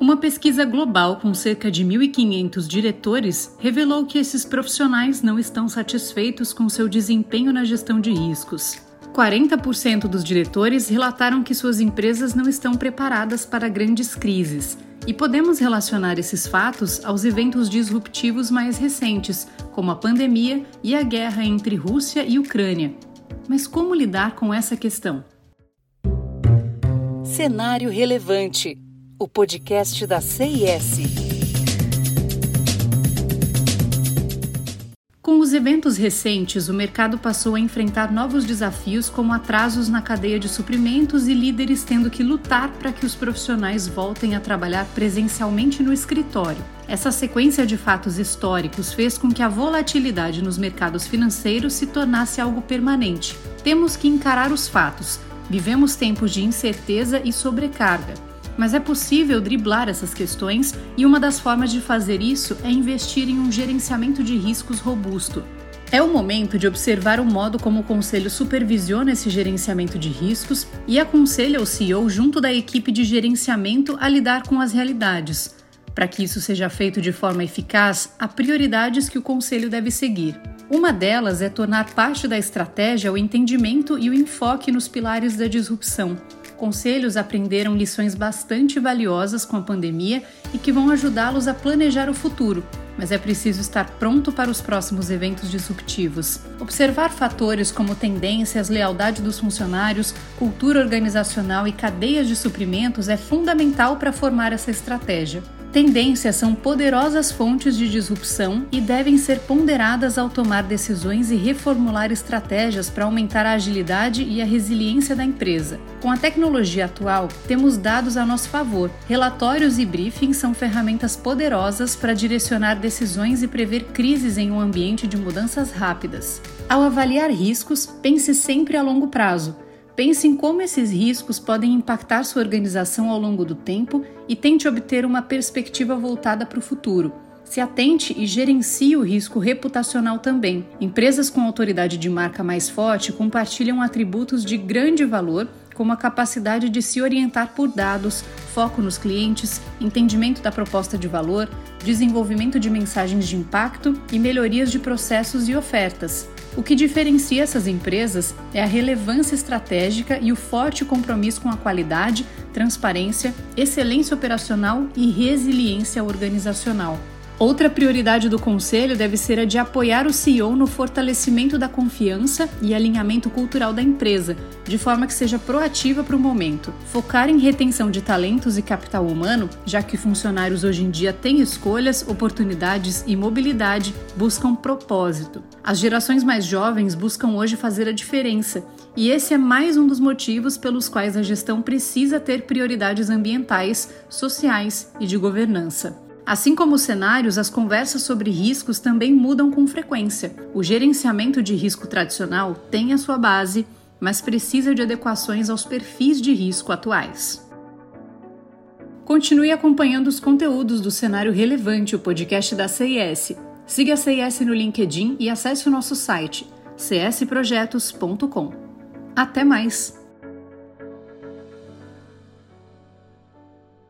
Uma pesquisa global com cerca de 1.500 diretores revelou que esses profissionais não estão satisfeitos com seu desempenho na gestão de riscos. 40% dos diretores relataram que suas empresas não estão preparadas para grandes crises, e podemos relacionar esses fatos aos eventos disruptivos mais recentes, como a pandemia e a guerra entre Rússia e Ucrânia. Mas como lidar com essa questão? Cenário Relevante o podcast da CIS. Com os eventos recentes, o mercado passou a enfrentar novos desafios, como atrasos na cadeia de suprimentos e líderes tendo que lutar para que os profissionais voltem a trabalhar presencialmente no escritório. Essa sequência de fatos históricos fez com que a volatilidade nos mercados financeiros se tornasse algo permanente. Temos que encarar os fatos. Vivemos tempos de incerteza e sobrecarga mas é possível driblar essas questões e uma das formas de fazer isso é investir em um gerenciamento de riscos robusto. É o momento de observar o modo como o conselho supervisiona esse gerenciamento de riscos e aconselha o CEO junto da equipe de gerenciamento a lidar com as realidades. Para que isso seja feito de forma eficaz, há prioridades que o conselho deve seguir. Uma delas é tornar parte da estratégia o entendimento e o enfoque nos pilares da disrupção, conselhos aprenderam lições bastante valiosas com a pandemia e que vão ajudá-los a planejar o futuro, mas é preciso estar pronto para os próximos eventos disruptivos. Observar fatores como tendências, lealdade dos funcionários, cultura organizacional e cadeias de suprimentos é fundamental para formar essa estratégia. Tendências são poderosas fontes de disrupção e devem ser ponderadas ao tomar decisões e reformular estratégias para aumentar a agilidade e a resiliência da empresa. Com a tecnologia atual, temos dados a nosso favor. Relatórios e briefings são ferramentas poderosas para direcionar decisões e prever crises em um ambiente de mudanças rápidas. Ao avaliar riscos, pense sempre a longo prazo Pense em como esses riscos podem impactar sua organização ao longo do tempo e tente obter uma perspectiva voltada para o futuro. Se atente e gerencie o risco reputacional também. Empresas com autoridade de marca mais forte compartilham atributos de grande valor, como a capacidade de se orientar por dados, foco nos clientes, entendimento da proposta de valor, desenvolvimento de mensagens de impacto e melhorias de processos e ofertas. O que diferencia essas empresas é a relevância estratégica e o forte compromisso com a qualidade, transparência, excelência operacional e resiliência organizacional. Outra prioridade do Conselho deve ser a de apoiar o CEO no fortalecimento da confiança e alinhamento cultural da empresa, de forma que seja proativa para o momento. Focar em retenção de talentos e capital humano, já que funcionários hoje em dia têm escolhas, oportunidades e mobilidade, buscam propósito. As gerações mais jovens buscam hoje fazer a diferença, e esse é mais um dos motivos pelos quais a gestão precisa ter prioridades ambientais, sociais e de governança. Assim como os cenários, as conversas sobre riscos também mudam com frequência. O gerenciamento de risco tradicional tem a sua base, mas precisa de adequações aos perfis de risco atuais. Continue acompanhando os conteúdos do Cenário Relevante, o podcast da CIS. Siga a CIS no LinkedIn e acesse o nosso site csprojetos.com. Até mais!